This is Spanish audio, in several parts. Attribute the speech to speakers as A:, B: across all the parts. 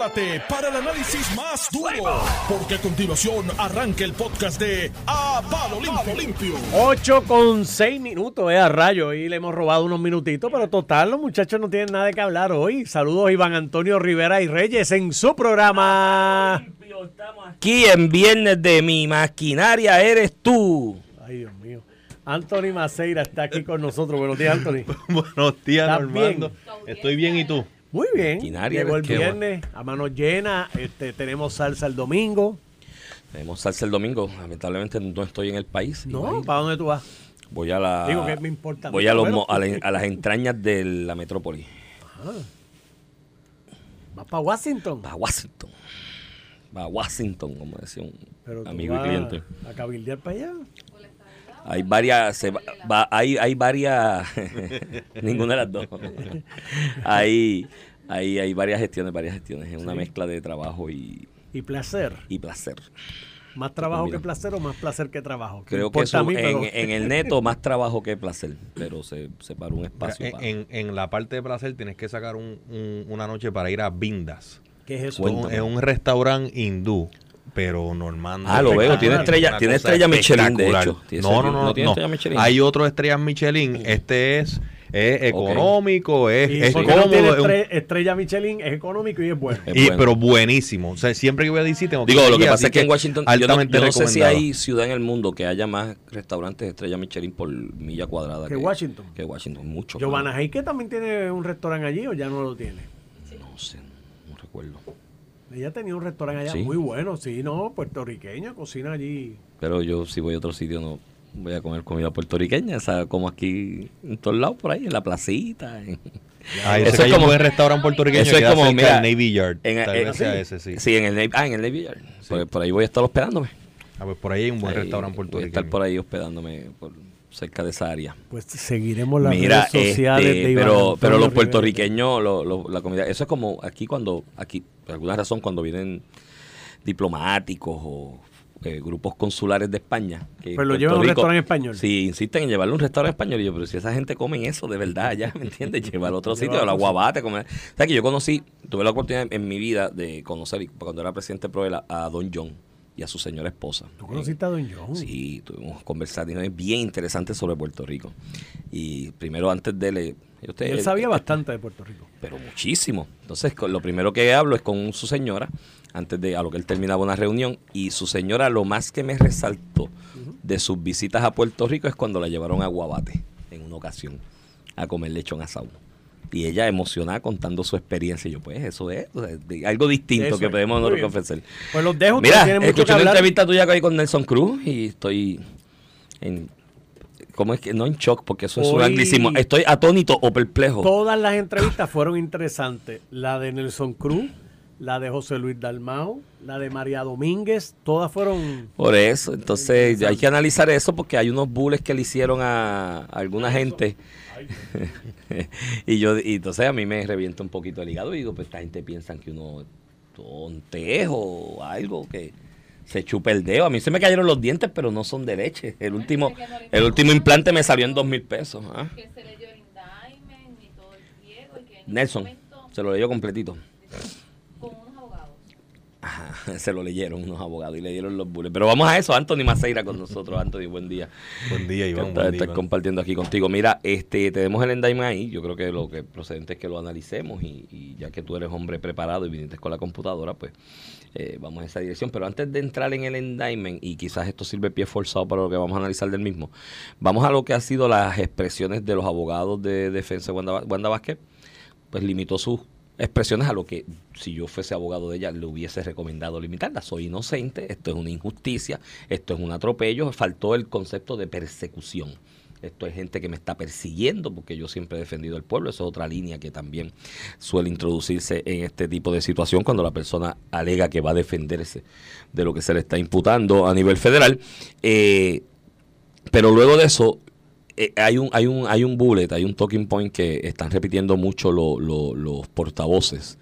A: prepárate para el análisis más duro, porque a continuación arranca el podcast de A Palo Limpio. Limpio.
B: 8 con 6 minutos, eh, a rayo. Y le hemos robado unos minutitos, pero total, los muchachos no tienen nada de qué hablar hoy. Saludos, Iván Antonio Rivera y Reyes en su programa.
C: Aquí en Viernes de mi maquinaria eres tú.
B: Ay, Dios mío. Anthony Maceira está aquí con nosotros. Buenos días, Anthony.
D: Buenos días,
B: ¿Estás
D: Normando.
B: bien?
D: Estoy bien, ¿y tú?
B: Muy bien. Llegó el viernes a mano llena. Este, tenemos salsa el domingo.
C: Tenemos salsa el domingo. Lamentablemente no estoy en el país.
B: No. ¿para dónde tú vas?
C: Voy a la.
B: Digo, ¿qué me importa?
C: Voy a, los
B: Bueno,
C: mo- a, la- a las entrañas de la metrópoli.
B: ¿Vas para Washington?
C: Va a Washington. Va a Washington, como decía un
B: Pero
C: amigo y cliente.
B: a cabildear para allá.
C: Hay varias, se va- va- hay, hay varias, ninguna de las dos. hay, hay, hay varias gestiones, varias gestiones. Es una mezcla de trabajo y,
B: Y placer.
C: y placer.
B: ¿Más trabajo
C: Mira.
B: que placer o más placer que trabajo? ¿Qué
C: Creo que eso,
B: mí,
C: en,
B: pero-
C: en el neto más trabajo que placer, pero se separa un espacio.
D: en,
C: para-
D: en- en la parte de placer tienes que sacar un- un- una noche para ir a Bindas.
B: ¿Qué es eso?
C: Cuéntame.
D: Es un restaurante hindú, pero Normando.
C: Ah, lo veo, tiene estrella- tiene estrella Michelin, de hecho.
D: No, no,
C: estrella-
D: no,
C: no tiene
D: no.
C: estrella Michelin.
D: Hay otro estrellas Michelin. Este es, es económico, es,
B: Y
D: es
B: porque no tiene
D: cómodo. es un-
B: estre- estrella Michelin, es económico y es bueno.
C: Es
D: y-
C: bueno.
D: Pero buenísimo. O sea, siempre que voy a DC tengo que
C: Digo,
D: ir
C: lo que pasa es que en Washington, yo no, yo no sé si hay ciudad en el mundo que haya más restaurantes de estrella Michelin por milla cuadrada.
B: ¿Que Washington?
C: Que Washington, mucho.
B: Giovanna Heike también tiene un restaurante allí o ya no lo tiene.
C: No sé, no recuerdo.
B: Ella tenía un restaurante allá
C: Sí.
B: muy bueno, sí, no, puertorriqueña, cocina allí.
C: Pero yo si voy a otro sitio no voy a comer comida puertorriqueña, o sea, como aquí en todos lados por ahí, en la placita. en-
D: Ah,
C: Eso es
D: un
C: como-
D: buen restaurante puertorriqueño
C: Eso es como,
D: cerca
C: mira,
D: del Navy Yard.
C: en-
D: Tal vez sea ese, sí.
C: Sí, en el Navy, ah, en el Navy Yard. Por, por ahí voy a estar hospedándome.
D: Ah, pues por ahí hay un buen
C: Ahí
D: restaurante
C: Voy a
D: puertorriqueño.
C: estar por ahí hospedándome por cerca de esa área.
B: Pues seguiremos las
C: Mira,
B: redes sociales
C: este,
B: de Iván
C: pero, pero los puertorriqueños, lo- lo- la comida, eso es como aquí cuando, aquí, por alguna razón, cuando vienen diplomáticos o eh, grupos consulares de España. Que
B: Pues lo llevan a un restaurante español.
C: Sí, insisten en llevarlo a un restaurante español. Y yo, pero si esa gente come eso de verdad, ya, ¿me entiendes? Llevar a otro
B: Lleva
C: sitio,
B: a
C: la guabate, comer. O sea, que yo conocí, tuve la oportunidad en mi vida de conocer, cuando era presidente de Proela, a Don John y a su señora esposa.
B: ¿Tú conociste a Don John?
C: Sí, tuvimos conversaciones bien interesantes sobre Puerto Rico. Y primero, antes de él,
B: Y
C: usted,
B: él sabía bastante de Puerto Rico.
C: pero muchísimo. Entonces, con- lo primero que hablo es con su señora, antes de a lo que él terminaba una reunión, y su señora lo más que me resaltó de sus visitas a Puerto Rico es cuando la llevaron a Guabate, en una ocasión, a comer lechón asado. Y ella emocionada contando su experiencia. Y yo, pues, eso es o sea, de- algo distinto
B: Eso
C: que
B: es.
C: podemos nosotros ofrecer.
B: Pues los dejo,
C: Mira,
B: tienen mucho que
C: escuché una entrevista tuya que hay con Nelson Cruz y estoy en... ¿Cómo es que? No en shock, porque eso es un anglicismo. Estoy atónito o perplejo.
B: Todas las entrevistas fueron interesantes. La de Nelson Cruz, la de José Luis Dalmao, la de María Domínguez, todas fueron...
C: Por eso, entonces hay que analizar eso porque hay unos bulles que le hicieron a, a alguna gente. y yo y entonces a mí me revienta un poquito el hígado y digo, pues esta gente piensan que uno es tontejo o algo que se chupa el dedo. A mí se me cayeron los dientes, pero no son de leche. El último el último implante me salió en dos mil pesos. ¿ah? Nelson, se lo leyó completito. Ajá, se lo leyeron unos abogados y le dieron los bulles. Pero vamos a eso, Anthony Maceira con nosotros. Anthony, buen día.
D: Buen día, Iván. Buen día,
C: estar
D: Iván.
C: compartiendo aquí contigo. Mira, este, tenemos el endime ahí. Yo creo que lo que procedente es que lo analicemos y, y ya que tú eres hombre preparado y viniste con la computadora, pues eh, vamos a esa dirección. Pero antes de entrar en el endime, y quizás esto sirve pie forzado para lo que vamos a analizar del mismo, vamos a lo que ha sido las expresiones de los abogados de defensa de Wanda, Wanda Vázquez. Pues limitó sus expresiones a lo que si yo fuese abogado de ella le hubiese recomendado limitarla. Soy inocente, esto es una injusticia, esto es un atropello, faltó el concepto de persecución. Esto es gente que me está persiguiendo porque yo siempre he defendido al pueblo. Esa es otra línea que también suele introducirse en este tipo de situación cuando la persona alega que va a defenderse de lo que se le está imputando a nivel federal. Eh, pero luego de eso, eh, hay un hay un hay un bullet, hay un talking point que están repitiendo mucho lo- lo- los portavoces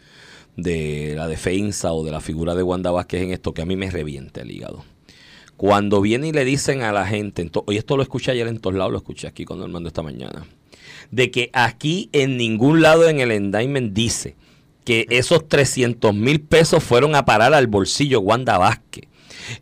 C: de la defensa o de la figura de Wanda Vázquez en esto que a mí me revienta el hígado. Cuando vienen y le dicen a la gente, y esto lo escuché ayer en todos lados, lo escuché aquí con Armando esta mañana, de que aquí en ningún lado en el indictment dice que esos 300 mil pesos fueron a parar al bolsillo Wanda Vázquez.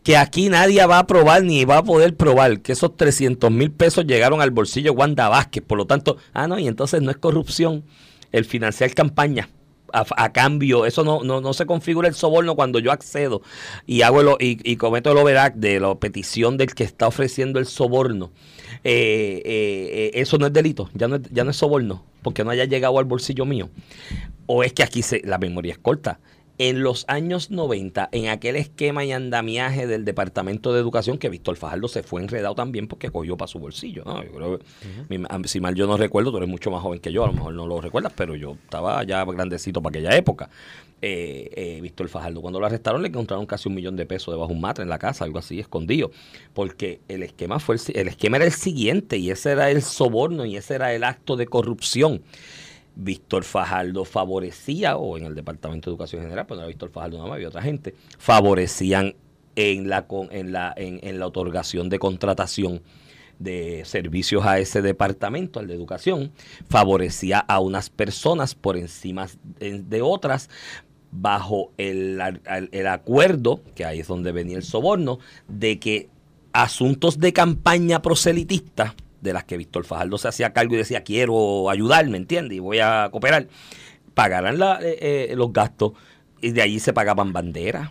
C: Que aquí nadie va a probar ni va a poder probar que esos 300 mil pesos llegaron al bolsillo Wanda Vázquez. Por lo tanto, ah, no, y entonces no es corrupción el financiar campaña. A, cambio, eso no, no, no se configura el soborno cuando yo accedo y hago el o- y, y cometo el overact de la petición del que está ofreciendo el soborno. Eh, eh, eh, eso no es delito, ya no es, ya no es soborno, porque no haya llegado al bolsillo mío. O es que aquí se, la memoria es corta. En los años 90, en aquel esquema y andamiaje del Departamento de Educación, que Víctor Fajardo se fue enredado también porque cogió para su bolsillo. ¿no? Yo creo que, mi- si mal yo no recuerdo, tú eres mucho más joven que yo, a lo mejor no lo recuerdas, pero yo estaba ya grandecito para aquella época. Eh, eh, Víctor Fajardo, cuando lo arrestaron, le encontraron casi un millón de pesos debajo de un matre en la casa, algo así, escondido. Porque el esquema, fue el, el esquema era el siguiente, y ese era el soborno, y ese era el acto de corrupción. Víctor Fajardo favorecía, o en el Departamento de Educación General, pues no era Víctor Fajardo nada más, había otra gente, favorecían en la, en la, en, la otorgación de contratación de servicios a ese departamento, al de educación, favorecía a unas personas por encima de, otras bajo el, el acuerdo, que ahí es donde venía el soborno, de que asuntos de campaña proselitista, de las que Víctor Fajardo se hacía cargo y decía quiero ayudar, ¿me entiendes? Y voy a cooperar, pagaran la- eh, eh, los gastos y de allí se pagaban banderas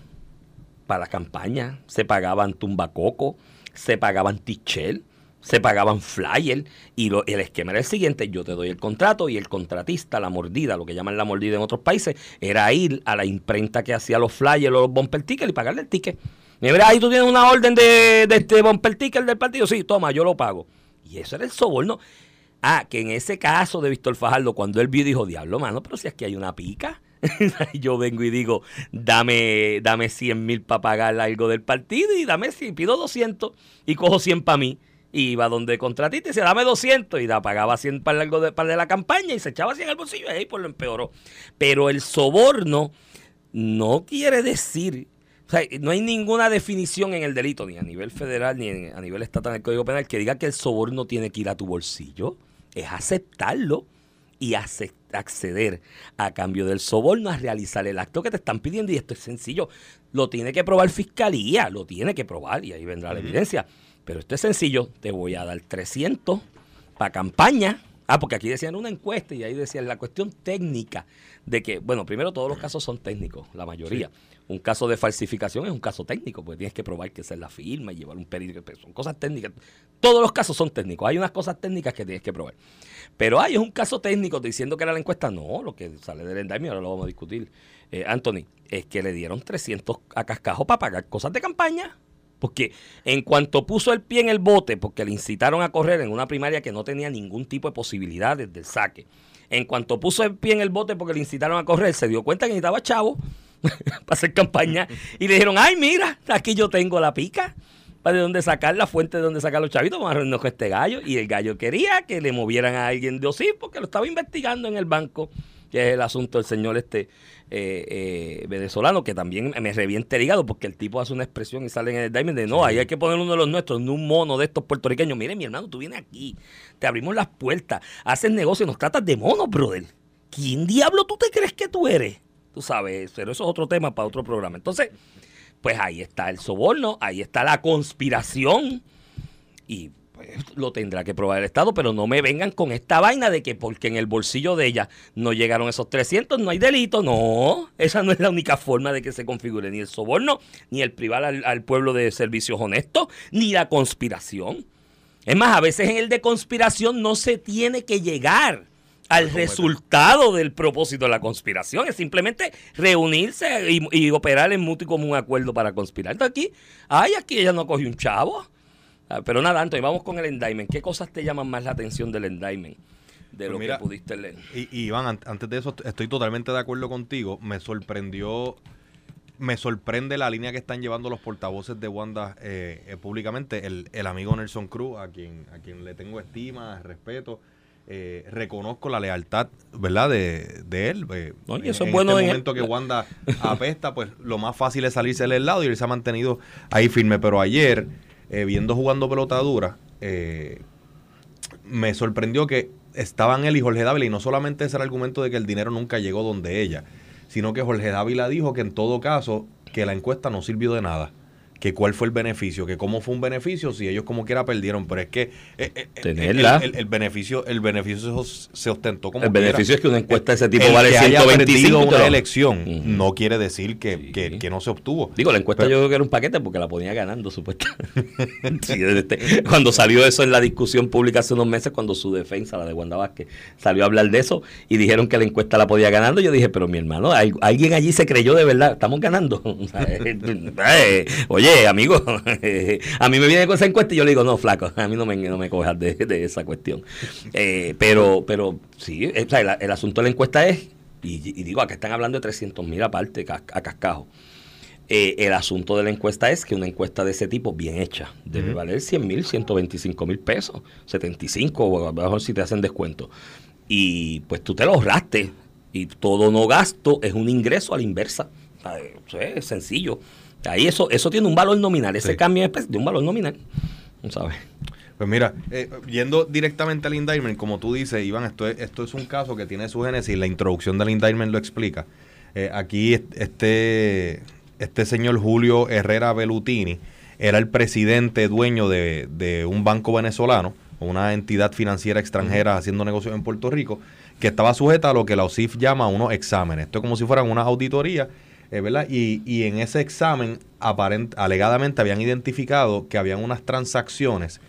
C: para la campaña, se pagaban tumbacoco, se pagaban tichel, se pagaban flyer y lo- el esquema era el siguiente, yo te doy el contrato y el contratista, la mordida, lo que llaman la mordida en otros países, era ir a la imprenta que hacía los flyers o los bumper tickets y pagarle el ticket. Mira, ahí tú tienes una orden de, de este bumper ticket del partido, sí, toma, yo lo pago. Y eso era el soborno. Ah, que en ese caso de Víctor Fajardo, cuando él vio, dijo, diablo, mano, pero si aquí hay una pica. Yo vengo y digo, dame, dame 100 mil para pagar algo del partido y dame 100, pido 200 y cojo 100 para mí. Y iba donde contratista y dice, dame 200 y da, pagaba 100 para algo de, para de la campaña y se echaba 100 al bolsillo y ahí pues lo empeoró. Pero el soborno no quiere decir, o sea, no hay ninguna definición en el delito, ni a nivel federal ni en- a nivel estatal en el Código Penal, que diga que el soborno tiene que ir a tu bolsillo. Es aceptarlo y acceder a cambio del soborno a realizar el acto que te están pidiendo. Y esto es sencillo. Lo tiene que probar fiscalía, lo tiene que probar y ahí vendrá la evidencia. Pero esto es sencillo. Te voy a dar 300 para campaña. Ah, porque aquí decían una encuesta y ahí decían la cuestión técnica de que, bueno, primero todos los casos son técnicos, la mayoría. Un caso de falsificación es un caso técnico, porque tienes que probar que esa es la firma y llevar un pero son cosas técnicas. Todos los casos son técnicos, hay unas cosas técnicas que tienes que probar. Pero hay un caso técnico diciendo que era la encuesta, no, lo que sale del endemio, ahora lo vamos a discutir, eh, Anthony, es que le dieron 300 a cascajo para pagar cosas de campaña. Porque en cuanto puso el pie en el bote, porque le incitaron a correr en una primaria que no tenía ningún tipo de posibilidades del saque, en cuanto puso el pie en el bote porque le incitaron a correr, se dio cuenta que necesitaba chavo para hacer campaña y le dijeron, ay, mira, aquí yo tengo la pica para de dónde sacar la fuente de dónde sacar los chavitos, vamos a reunirnos con este gallo. Y el gallo quería que le movieran a alguien de OSIP porque lo estaba investigando en el banco, que es el asunto del señor este eh, eh, venezolano, que también me revienta el hígado porque el tipo hace una expresión y sale en el diamond de no, ahí hay que poner uno de los nuestros, no un mono de estos puertorriqueños. Mire, mi hermano, tú vienes aquí, te abrimos las puertas, haces negocio nos tratas de mono, brother. ¿Quién diablo tú te crees que tú eres? Tú sabes, pero eso es otro tema para otro programa. Entonces, pues ahí está el soborno, ahí está la conspiración y pues, lo tendrá que probar el Estado, pero no me vengan con esta vaina de que porque en el bolsillo de ella no llegaron esos 300, no hay delito. No, esa no es la única forma de que se configure ni el soborno, ni el privar al, al pueblo de servicios honestos, ni la conspiración. Es más, a veces en el de conspiración no se tiene que llegar al resultado del propósito de la conspiración. Es simplemente reunirse y, y operar en mutuo y común acuerdo para conspirar. Entonces aquí, ay, aquí ella no cogió un chavo. Ah, Pero nada, Antonio, vamos con el endowment. ¿Qué cosas te llaman más la atención del endowment? De
D: Pues
C: lo
D: mira,
C: que pudiste leer.
D: Y, y Iván, an- antes de eso, est- estoy totalmente de acuerdo contigo. Me sorprendió, me sorprende la línea que están llevando los portavoces de Wanda eh, eh, públicamente. El, el amigo Nelson Cruz, a quien, a quien le tengo estima, respeto. eh, reconozco la lealtad, ¿verdad? De, de él. eh,
C: No, y
D: en-
C: es
D: en este
C: en-
D: momento que Wanda apesta, pues lo más fácil es salirse del lado y él se ha mantenido ahí firme. Pero ayer, eh, viendo jugando pelota dura, eh, me sorprendió que estaban él y Jorge Dávila y no solamente ese era el argumento de que el dinero nunca llegó donde ella, sino que Jorge Dávila dijo que en todo caso que la encuesta no sirvió de nada que cuál fue el beneficio, que cómo fue un beneficio si ellos como quiera perdieron, pero es que eh, eh, el,
C: Tenerla.
D: el- el beneficio el beneficio se, ostentó como
C: El
D: quiera.
C: beneficio es que una encuesta de ese tipo
D: El
C: vale
D: que haya
C: 125
D: perdido
C: y te
D: una elección no quiere decir que,
C: Sí.
D: que- que no se obtuvo.
C: Digo, la encuesta
D: Pero-
C: yo creo que era un paquete porque la ponía ganando, supuestamente. Sí, este, cuando salió eso en la discusión pública hace unos meses, cuando su defensa, la de Wanda Vázquez, salió a hablar de eso y dijeron que la encuesta la podía ganando, yo dije, pero mi hermano, al- alguien allí se creyó de verdad, estamos ganando. O sea, eh, eh, oye, amigo, a mí me viene con esa encuesta y yo le digo, no, flaco, a mí no me, no me cojas de, de esa cuestión. Eh, pero, pero sí, eh, o sea, el, el asunto de la encuesta es, y, y digo, acá están hablando de 300 mil aparte, a cascajo. Eh, el asunto de la encuesta es que una encuesta de ese tipo, bien hecha, debe valer 100 mil, 125 mil pesos, 75, o a lo mejor si te hacen descuento. Y pues tú te lo ahorraste. Y todo no gasto es un ingreso a la inversa. O sea, Eso es sencillo. Ahí eso, eso tiene un valor nominal. Ese
D: Sí.
C: cambio es pues, de un valor nominal. ¿Sabes?
D: Pues mira, eh, yendo directamente al indictment, como tú dices, Iván, esto es, esto es un caso que tiene su génesis, la introducción del indictment lo explica. Eh, aquí est- este, este señor Julio Herrera Bellutini era el presidente dueño de, de un banco venezolano, una entidad financiera extranjera haciendo negocios en Puerto Rico, que estaba sujeta a lo que la OSIF llama unos exámenes. Esto es como si fueran una auditoría eh, ¿verdad? Y, y en ese examen, aparent- alegadamente habían identificado que habían unas transacciones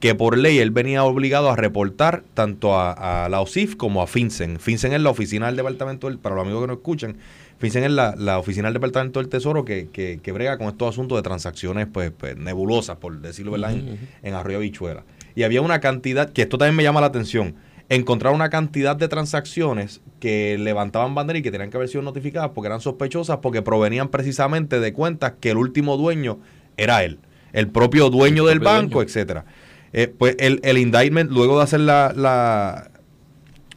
D: que por ley él venía obligado a reportar tanto a, a la OSIF como a FinCEN. FinCEN es la oficina del Departamento, del, para los amigos que no escuchan, FinCEN es la, la oficina del Departamento del Tesoro que, que, que brega con estos asuntos de transacciones pues, pues, nebulosas, por decirlo verdad, en, en Arroyo Bichuela. Y había una cantidad, que esto también me llama la atención, encontrar una cantidad de transacciones que levantaban bandera y que tenían que haber sido notificadas porque eran sospechosas porque provenían precisamente de cuentas que el último dueño era él, el propio dueño
C: El
D: del
C: propio
D: banco,
C: dueño.
D: etcétera. Eh, pues el, el indictment, luego de hacer la, la-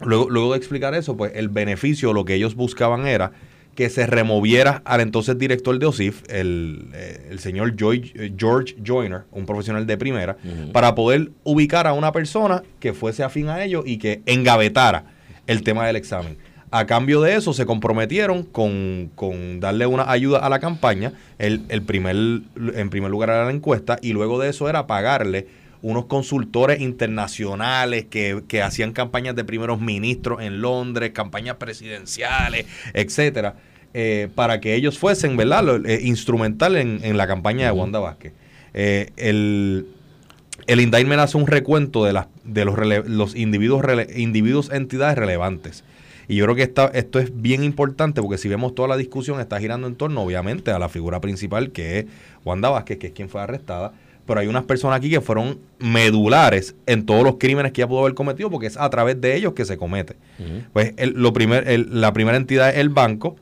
D: luego, luego de explicar eso, pues el beneficio, lo que ellos buscaban era que se removiera al entonces director de OSIF, el, eh, el señor Joy- eh, George Joyner, un profesional de primera, para poder ubicar a una persona que fuese afín a ellos y que engavetara el tema del examen. A cambio de eso se comprometieron con, con darle una ayuda a la campaña, el, el primer, en primer lugar era la encuesta, y luego de eso era pagarle unos consultores internacionales que, que hacían campañas de primeros ministros en Londres, campañas presidenciales, etcétera, eh, para que ellos fuesen, ¿verdad?, lo- eh, instrumental en, en la campaña de Wanda Vázquez. Eh, el, el indictment hace un recuento de, las, de los, rele- los individuos, rele- individuos, entidades relevantes. Y yo creo que esta, esto es bien importante porque si vemos toda la discusión está girando en torno, obviamente, a la figura principal que es Wanda Vázquez, que es quien fue arrestada. Pero hay unas personas aquí que fueron medulares en todos los crímenes que ella pudo haber cometido porque es a través de ellos que se comete. Pues el- lo primer, el- la primera entidad es el banco,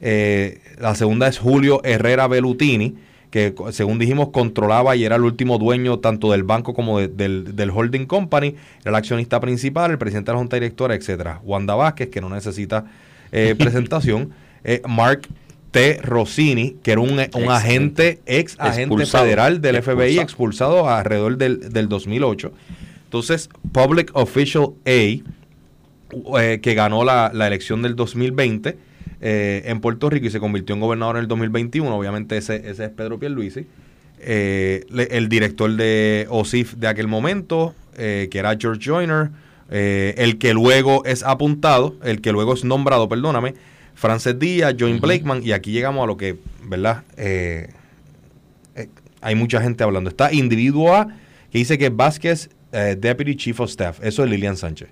D: eh, la segunda es Julio Herrera Bellutini, que según dijimos controlaba y era el último dueño tanto del banco como de- del, del holding company, era el accionista principal, el presidente de la junta directora, etcétera. Wanda Vázquez, que no necesita eh, presentación, eh, Mark T. Rossini, que era un, agente, ex agente
C: expulsado.
D: federal del FBI,
C: Expulsado.
D: alrededor del, del 2008. Entonces, Public Official A, eh, que ganó la, la elección del 2020 eh, en Puerto Rico y se convirtió en gobernador en el 2021. Obviamente ese, ese es Pedro Pierluisi. Eh, le- el director de OSIF de aquel momento, que era George Joyner, el que luego es apuntado, el que luego es nombrado, perdóname, Frances Díaz, Join Blakeman, y aquí llegamos a lo que, ¿verdad? Eh, eh, hay mucha gente hablando. Está individuo A, que dice que Vázquez, eh, Deputy Chief of Staff, eso es Lilian Sánchez.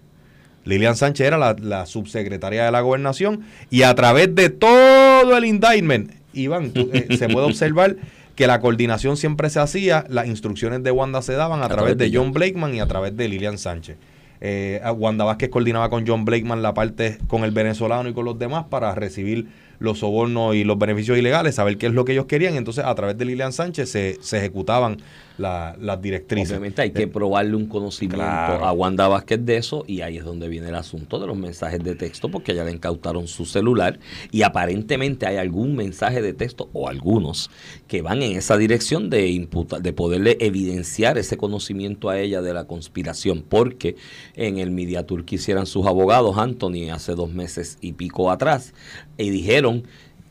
D: Lilian Sánchez era la, la subsecretaria de la gobernación y a través de todo el indictment, Iván, tú, se puede observar que la coordinación siempre se hacía, las instrucciones de Wanda se daban a, través, de John Blakeman y a través de Lilian Sánchez. Eh, Wanda Vázquez coordinaba con John Blakeman la parte con el venezolano y con los demás para recibir los sobornos y los beneficios ilegales, saber qué es lo que ellos querían. Entonces, a través de Lilian Sánchez se, se ejecutaban la- las directrices.
C: Obviamente hay que
D: Eh,
C: probarle un conocimiento
D: Claro.
C: a Wanda Vázquez de eso y ahí es donde viene el asunto de los mensajes de texto porque ya le incautaron su celular y aparentemente hay algún mensaje de texto o algunos que van en esa dirección de imputar, de poderle evidenciar ese conocimiento a ella de la conspiración porque en el Media Tour que hicieran sus abogados Anthony hace dos meses y pico atrás y dijeron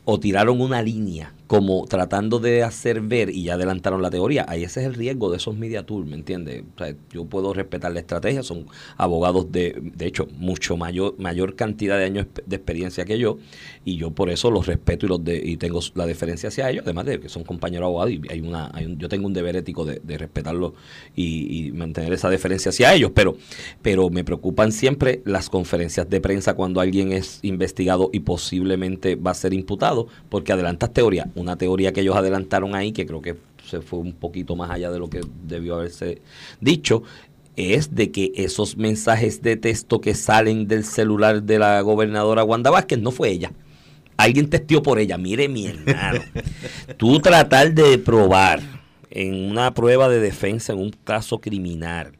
C: o tiraron una línea como tratando de hacer ver y ya adelantaron la teoría. Ahí ese es el riesgo de esos media tours, ¿me entiendes? O sea, yo puedo respetar la estrategia, son abogados de, de hecho, mucho mayor, mayor cantidad de años de experiencia que yo, y yo por eso los respeto y los de, y tengo la deferencia hacia ellos, además de que son compañeros abogados y hay una, hay un- yo tengo un deber ético de, de respetarlos y, y mantener esa deferencia hacia ellos, pero, pero me preocupan siempre las conferencias de prensa cuando alguien es investigado y posiblemente va a ser imputado, porque adelantas teoría, una teoría que ellos adelantaron ahí, que creo que se fue un poquito más allá de lo que debió haberse dicho, es de que esos mensajes de texto que salen del celular de la gobernadora Wanda Vázquez no fue ella. Alguien testió por ella. Mire, mi hermano, tú tratar de probar en una prueba de defensa, en un caso criminal,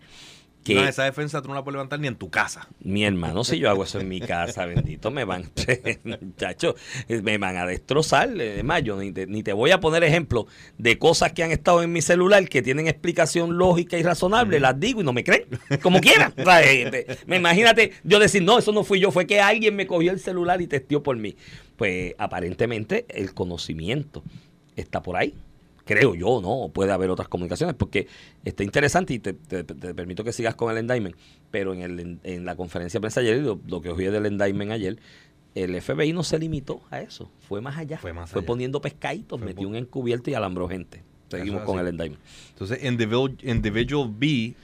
C: que
D: No, esa defensa tú no la puedes levantar ni en tu casa.
C: mi hermano, si yo hago eso en mi casa, bendito, me van, muchacho, me van a destrozar. Además, yo ni te, ni te voy a poner ejemplo de cosas que han estado en mi celular que tienen explicación lógica y razonable, las digo y no me creen, como quieran. Eh, Me imagínate yo decir, no, eso no fui yo, fue que alguien me cogió el celular y testió por mí. Pues aparentemente el conocimiento está por ahí creo yo, ¿no? Puede haber otras comunicaciones, porque está interesante y te, te- te permito que sigas con el endictment, pero en, el, en la conferencia de prensa ayer, lo, lo que oí del endictment ayer, el FBI no se limitó a eso, fue más allá,
D: Fue más
C: fue
D: allá.
C: poniendo pescaditos,
D: Fue
C: metió un encubierto y alambró gente. Seguimos con el endictment.
D: Entonces, individual, individual B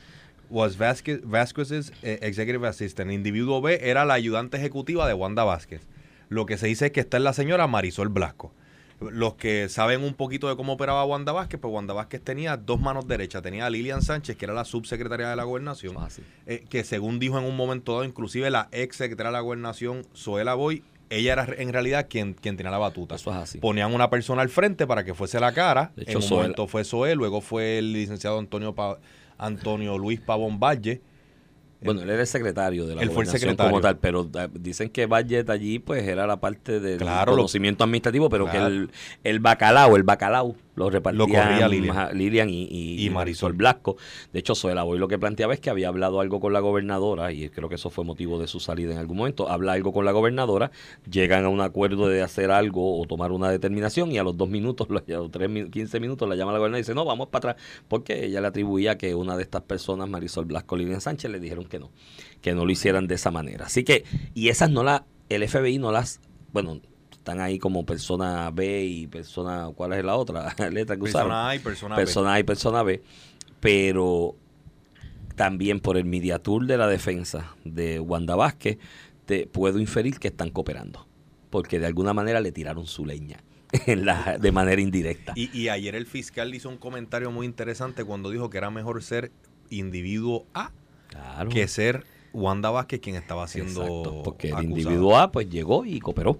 D: was Vasquez, Vasquez's eh, executive assistant. Individuo B era la ayudante ejecutiva de Wanda Vázquez. Lo que se dice es que está es la señora Marisol Blasco. Los que saben un poquito de cómo operaba Wanda Vázquez, pues Wanda Vázquez tenía dos manos derechas. Tenía a Lilian Sánchez, que era la subsecretaria de la gobernación,
C: así.
D: eh, que según dijo en un momento dado, inclusive la ex secretaria de la gobernación, Zoela Boy, ella era en realidad quien, quien tenía la batuta.
C: Eso es así.
D: Ponían una persona al frente para que fuese la cara.
C: De hecho,
D: en un momento fue Zoé, luego fue el licenciado Antonio Pa- Antonio Luis Pavón Valle.
C: Bueno, él era el secretario de la
D: Él fue el secretario.
C: como tal, pero eh, dicen que Budget allí pues era la parte del
D: Claro,
C: conocimiento administrativo, pero
D: Claro.
C: que el, el bacalao, el bacalao lo repartía
D: Lo corría Lilian.
C: Y, y-
D: Marisol.
C: Blasco. De hecho, Zoela Boy lo que planteaba es que había hablado algo con la gobernadora, y creo que eso fue motivo de su salida en algún momento, habla algo con la gobernadora, llegan a un acuerdo de hacer algo o tomar una determinación, y a los dos minutos, a los tres, min- 15 minutos, la llama la gobernadora y dice, no, vamos para atrás, porque ella le atribuía que una de estas personas, Marisol Blasco, Lilian Sánchez, le dijeron que no, que no lo hicieran de esa manera. Así que, y esas no las, el FBI no las, bueno, están ahí como persona B y persona, ¿cuál es la otra letra que usaron?
D: Persona A y persona B.
C: persona A y persona B, pero también por el media tour de la defensa de Wanda Vázquez, te puedo inferir que están cooperando, porque de alguna manera le tiraron su leña en la, de manera indirecta.
D: Y, y ayer el fiscal hizo un comentario muy interesante cuando dijo que era mejor ser individuo A
C: Claro.
D: que ser Wanda Vázquez quien estaba siendo
C: Exacto, porque el individuo A pues llegó y cooperó.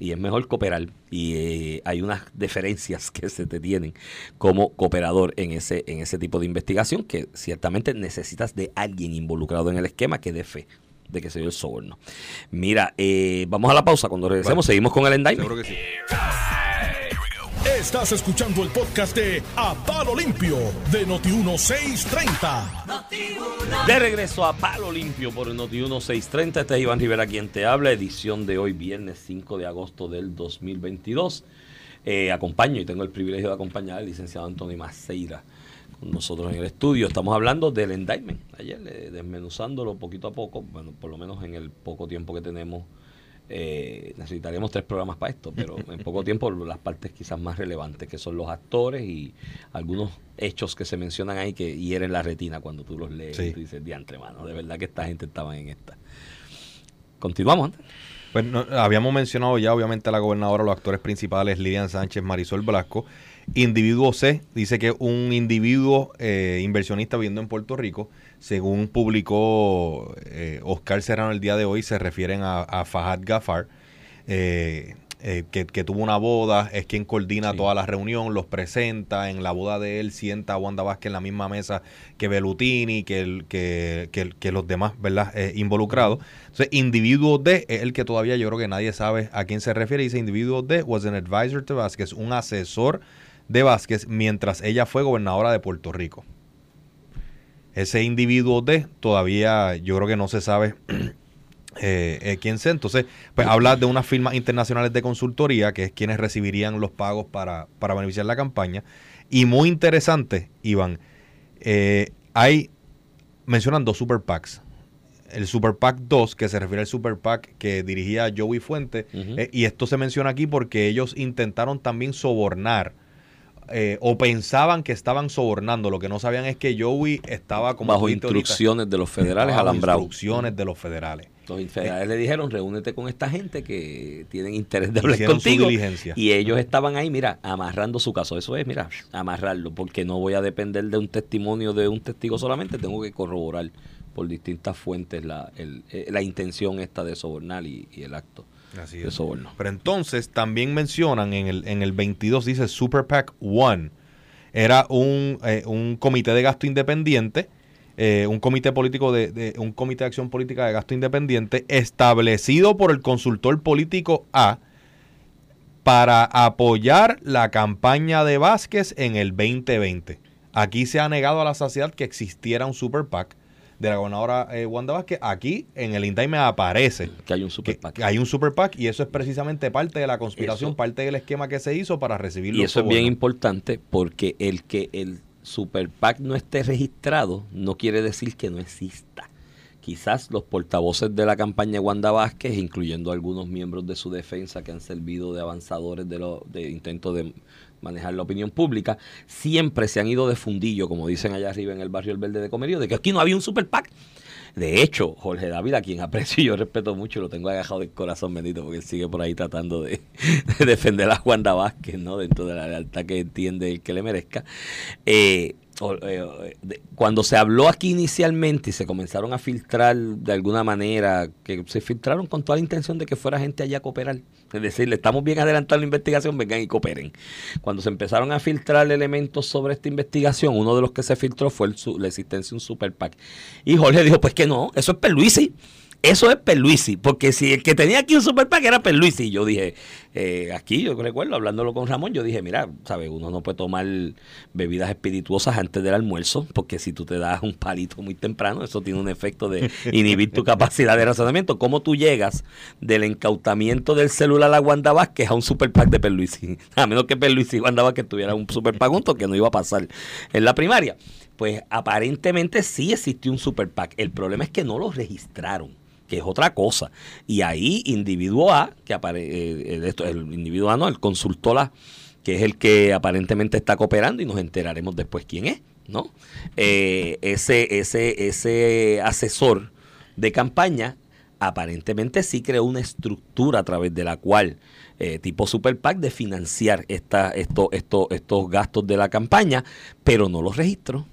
C: Y es mejor cooperar. Y eh, hay unas deferencias que se te tienen como cooperador en ese, en ese tipo de investigación que ciertamente necesitas de alguien involucrado en el esquema que dé fe de que se dio el soborno. Mira, eh, vamos a la pausa. Cuando regresemos,
D: Vale.
C: seguimos con el endictment.
D: Seguro que sí.
A: Estás escuchando el podcast de A Palo Limpio de Noti1630.
C: De regreso a Palo Limpio por Noti 1630. Este es Iván Rivera quien te habla. Edición de hoy, viernes 5 de agosto del 2022. Eh, acompaño y tengo el privilegio de acompañar al licenciado Antonio Maceira con nosotros en el estudio. Estamos hablando del indictment. Ayer, eh, desmenuzándolo poquito a poco. Bueno, por lo menos en el poco tiempo que tenemos. Eh, necesitaríamos tres programas para esto, pero en poco tiempo las partes quizás más relevantes, que son los actores y algunos hechos que se mencionan ahí que hieren la retina cuando tú los lees
D: Sí.
C: y tú dices, diantre, mano, de verdad que esta gente estaba en esta. Continuamos.
D: Pues no- habíamos mencionado ya, obviamente, a la gobernadora, los actores principales, Lilian Sánchez, Marisol Blasco. Individuo C, dice que un individuo eh, inversionista viviendo en Puerto Rico, según publicó eh, Oscar Serrano el día de hoy, se refieren a, a Fahad Gafar, eh, eh, que, que tuvo una boda, es quien coordina
C: Sí.
D: toda la reunión, los presenta, en la boda de él sienta a Wanda Vázquez en la misma mesa que Belutini, que, el, que, que, que los demás ¿verdad? Eh, involucrados. Entonces, individuo D es el que todavía yo creo que nadie sabe a quién se refiere. Dice, individuo D was an advisor to Vázquez, un asesor de Vázquez mientras ella fue gobernadora de Puerto Rico. Ese individuo D todavía yo creo que no se sabe eh, eh, quien sea. Entonces, pues habla de unas firmas internacionales de consultoría, que es quienes recibirían los pagos para, para beneficiar la campaña. Y muy interesante, Iván, eh, hay, mencionan dos super PACs. El Super PAC 2, que se refiere al Super PAC que dirigía Joey Fuente, y esto se menciona aquí porque ellos intentaron también sobornar eh, o pensaban que estaban sobornando. Lo que no sabían es que Joey estaba como
C: bajo
D: ahorita,
C: instrucciones de los federales
D: bajo
C: alambrados.
D: instrucciones de los federales.
C: Los federales le dijeron, reúnete con esta gente que tienen interés de hablar contigo.
D: diligencia.
C: Y ellos estaban ahí, mira, amarrando su caso. Eso es, mira, amarrarlo, porque no voy a depender de un testimonio de un testigo solamente, tengo que corroborar por distintas fuentes la, el- eh, la intención esta de sobornar y, y el acto
D: Así
C: de
D: es.
C: soborno.
D: Pero entonces también mencionan en el, en el 22, dice Super PAC 1. Era un, eh, un comité de gasto independiente, eh, un comité político de, de- un comité de acción política de gasto independiente establecido por el consultor político A para apoyar la campaña de Vázquez en el 2020. Aquí se ha negado a la sociedad que existiera un Super PAC de la gobernadora eh, Wanda Vázquez. Aquí en el indictment aparece
C: Que hay un super
D: que hay un super PAC y eso es precisamente parte de la conspiración,
C: Eso-
D: parte del esquema que se hizo para recibir
C: Y
D: los
C: eso es bien importante porque el que el super PAC no esté registrado no quiere decir que no exista. Quizás los portavoces de la campaña de Wanda Vázquez, incluyendo algunos miembros de su defensa que han servido de avanzadores de, lo, de intentos de manejar la opinión pública, siempre se han ido de fundillo, como dicen allá arriba en el barrio El Verde de Comerío, de que aquí no había un super PAC. De hecho, Jorge David, a quien aprecio y yo respeto mucho, lo tengo agajado del corazón bendito, porque sigue por ahí tratando de, de defender a Wanda Vázquez, ¿no? Dentro de la lealtad que entiende el que le merezca. Eh, cuando se habló aquí inicialmente y se comenzaron a filtrar de alguna manera, que se filtraron con toda la intención de que fuera gente allá a cooperar. Es decir, le estamos bien adelantando la investigación, vengan y cooperen. Cuando se empezaron a filtrar elementos sobre esta investigación, uno de los que se filtró fue el la existencia de un super PAC. Y Jorge dijo, pues que no, eso es Perluisi. Eso es Perluisi, porque si el que tenía aquí un super PAC era Perluisi, yo dije, eh, aquí yo recuerdo, hablándolo con Ramón, yo dije, mira, ¿sabes? Uno no puede tomar bebidas espirituosas antes del almuerzo, porque si tú te das un palito muy temprano, eso tiene un efecto de inhibir tu capacidad de razonamiento. ¿Cómo tú llegas del encautamiento del celular a Wanda Vázquez a un super PAC de Perluisi? A menos que Perluisi y Wanda Vázquez tuvieran un super PAC juntos, que no iba a pasar en la primaria. Pues aparentemente sí existió un super PAC. El problema es que no lo registraron que es otra cosa. Y ahí individuo A, que apare eh, esto- el individuo A no, el consultor A, que es el que aparentemente está cooperando y nos enteraremos después quién es, ¿no? Eh, ese, ese, ese asesor de campaña aparentemente sí creó una estructura a través de la cual, eh, tipo Super PAC, de financiar esta, esto, esto, estos gastos de la campaña, pero no los registró.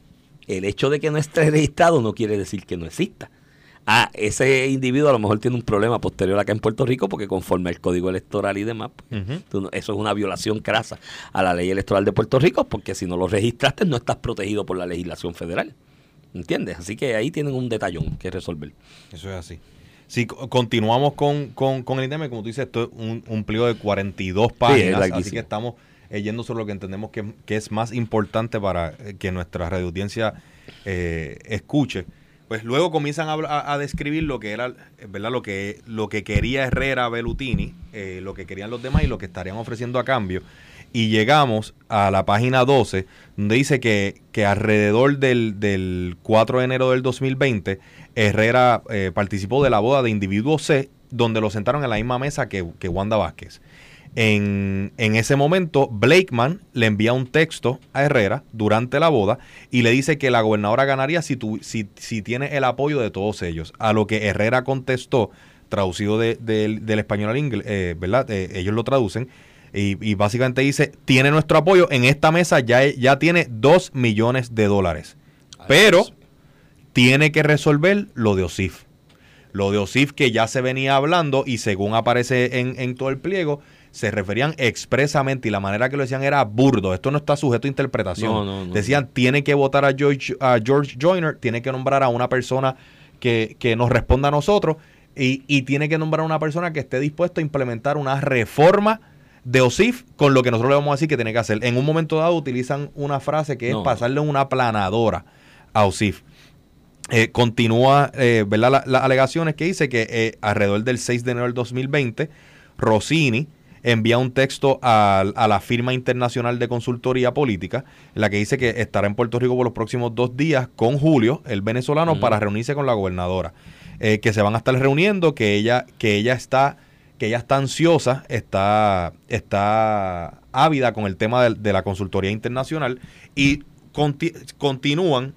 C: El hecho de que no esté registrado no quiere decir que no exista. Ah, ese individuo a lo mejor tiene un problema posterior acá en Puerto Rico porque conforme al código electoral y demás, pues, tú eso es una violación crasa a la ley electoral de Puerto Rico porque si no lo registraste no estás protegido por la legislación federal. ¿Entiendes? Así que ahí tienen un detallón que resolver.
D: Eso es así. Si co- continuamos con, con, con el indictment, como tú dices, esto es un, un pliego de 42 páginas, así que estamos eh, yendo sobre lo que entendemos que, que es más importante para eh, que nuestra radio audiencia eh, escuche. Pues luego comienzan a, a- describir lo que era, eh, ¿verdad? Lo que, lo que quería Herrera Bellutini, eh, lo que querían los demás y lo que estarían ofreciendo a cambio. Y llegamos a la página 12, donde dice que, que alrededor del, del 4 de enero del 2020, Herrera eh, participó de la boda de individuo C, donde lo sentaron en la misma mesa que, que Wanda Vázquez. En, en ese momento, Blakeman le envía un texto a Herrera durante la boda y le dice que la gobernadora ganaría si, tu- si, si tiene el apoyo de todos ellos. A lo que Herrera contestó, traducido de- del- del español al inglés, eh, ¿verdad? Eh, ellos lo traducen. Y, y básicamente dice, tiene nuestro apoyo, en esta mesa ya, ya tiene 2 millones de dólares. Pero tiene que resolver lo de OSIF. Lo de OSIF que ya se venía hablando y según aparece en, en todo el pliego, se referían expresamente y la manera que lo decían era burdo. Esto no está sujeto a interpretación.
C: No, no, no.
D: Decían, tiene que votar a George, a George Joyner, tiene que nombrar a una persona que, que nos responda a nosotros y, y tiene que nombrar a una persona que esté dispuesta a implementar una reforma de OSIF con lo que nosotros le vamos a decir que tiene que hacer. En un momento dado utilizan una frase que es pasarle una planadora a OSIF. eh, continúa, eh, ¿verdad? la- Las alegaciones que dice que eh, alrededor del 6 de enero del 2020, Rossini envía un texto a, a la firma internacional de consultoría política, en la que dice que estará en Puerto Rico por los próximos dos días con Julio, el venezolano, para reunirse con la gobernadora. Eh, que se van a estar reuniendo, que ella, que ella está, que ella está ansiosa, está, está ávida con el tema de, de la consultoría internacional y conti- continúan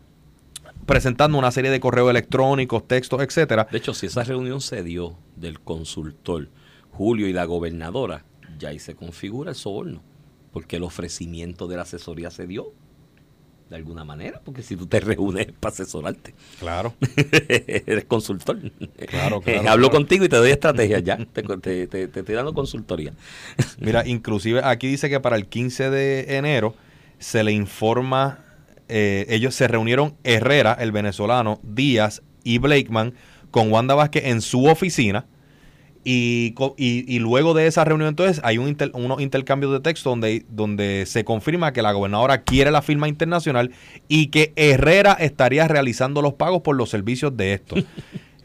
D: presentando una serie de correos electrónicos, textos, etcétera.
C: De hecho, si esa reunión se dio del consultor Julio y la gobernadora, ya ahí se configura el soborno, porque el ofrecimiento de la asesoría se dio de alguna manera, porque si tú te reúnes para asesorarte,
D: Claro.
C: eres consultor.
D: Claro, claro,
C: Hablo
D: claro.
C: contigo y te doy estrategia ya, te, te- te- te estoy dando consultoría.
D: Mira, inclusive aquí dice que para el 15 de enero se le informa, eh, ellos se reunieron Herrera, el venezolano, Díaz y Blakeman con Wanda Vázquez en su oficina. Y, y, y luego de esa reunión entonces hay un inter- unos intercambios de texto donde, donde se confirma que la gobernadora quiere la firma internacional y que Herrera estaría realizando los pagos por los servicios de esto.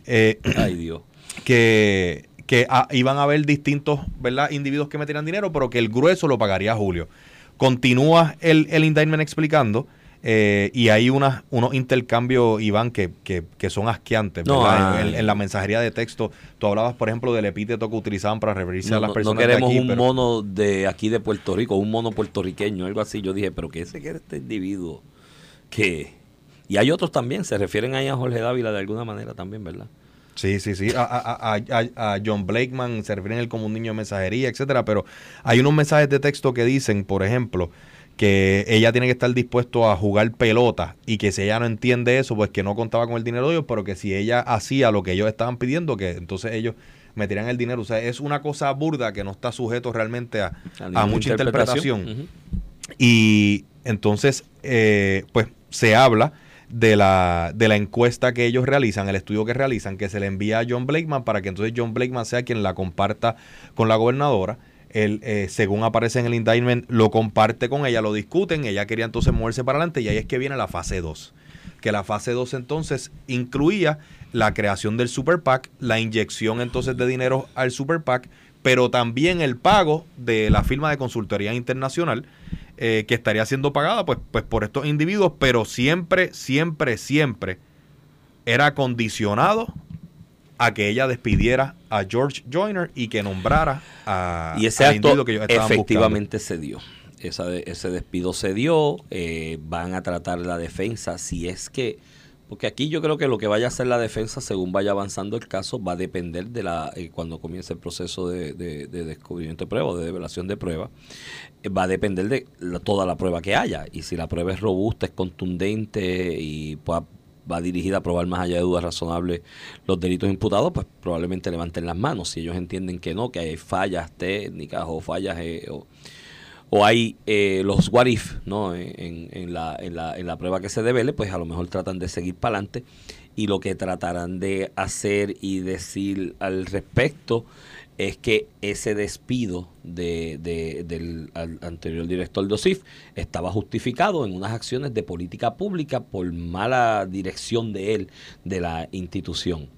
D: Eh,
C: Ay Dios.
D: que, que ah, iban a haber distintos ¿verdad? individuos que metieran dinero, pero que el grueso lo pagaría Julio. Continúa el, el indictment explicando eh, y hay unas, unos intercambios, Iván, que, que, que son asqueantes.
C: No,
D: ¿verdad? en, en- en la mensajería de texto, tú hablabas, por ejemplo, del epíteto que utilizaban para referirse
C: No,
D: a las
C: no- no
D: personas
C: queremos
D: de aquí,
C: un
D: pero-
C: mono de aquí de Puerto Rico, un mono puertorriqueño, algo así. Yo dije, pero ¿qué se quiere este individuo? Que y hay otros también, se refieren ahí a Jorge Dávila de alguna manera también, ¿verdad?
D: Sí, sí, sí. A, a- a- a- a John Blakeman se refieren a él como un niño de mensajería, etcétera. Pero hay unos mensajes de texto que dicen, por ejemplo, que ella tiene que estar dispuesto a jugar pelota y que si ella no entiende eso, pues que no contaba con el dinero de ellos, pero que si ella hacía lo que ellos estaban pidiendo, que entonces ellos metían el dinero. O sea, es una cosa burda que no está sujeto realmente a, mucha interpretación. Y entonces, eh, pues se habla de la, de la encuesta que ellos realizan, el estudio que realizan, que se le envía a John Blakeman para que entonces John Blakeman sea quien la comparta con la gobernadora. Él, eh, según aparece en el indictment, lo comparte con ella, lo discuten, ella quería entonces moverse para adelante y ahí es que viene la fase 2. Que la fase 2 entonces incluía la creación del Super PAC, la inyección entonces de dinero al Super PAC, pero también el pago de la firma de consultoría internacional eh, que estaría siendo pagada pues, pues por estos individuos, pero siempre, siempre, siempre era condicionado a que ella despidiera a George Joyner y que nombrara a,
C: Y ese acto
D: que ellos
C: efectivamente se dio. Esa de- ese despido se dio. eh, van a tratar la defensa. Si es que. Porque aquí yo creo que lo que vaya a hacer la defensa, según vaya avanzando el caso, va a depender de la eh, cuando comience el proceso de, de- de descubrimiento de prueba, de develación de prueba. eh, va a depender de la- toda la prueba que haya. Y si la prueba es robusta, es contundente y pueda- va dirigida a probar más allá de dudas razonables los delitos imputados, pues probablemente levanten las manos. Si ellos entienden que no, que hay fallas técnicas o fallas eh, o, hay eh, los what if, ¿no? En, en- en la, en, la, en la prueba que se devele, pues a lo mejor tratan de seguir para adelante y lo que tratarán de hacer y decir al respecto es que ese despido de, de- del anterior director de OSIF estaba justificado en unas acciones de política pública por mala dirección de él, de la institución.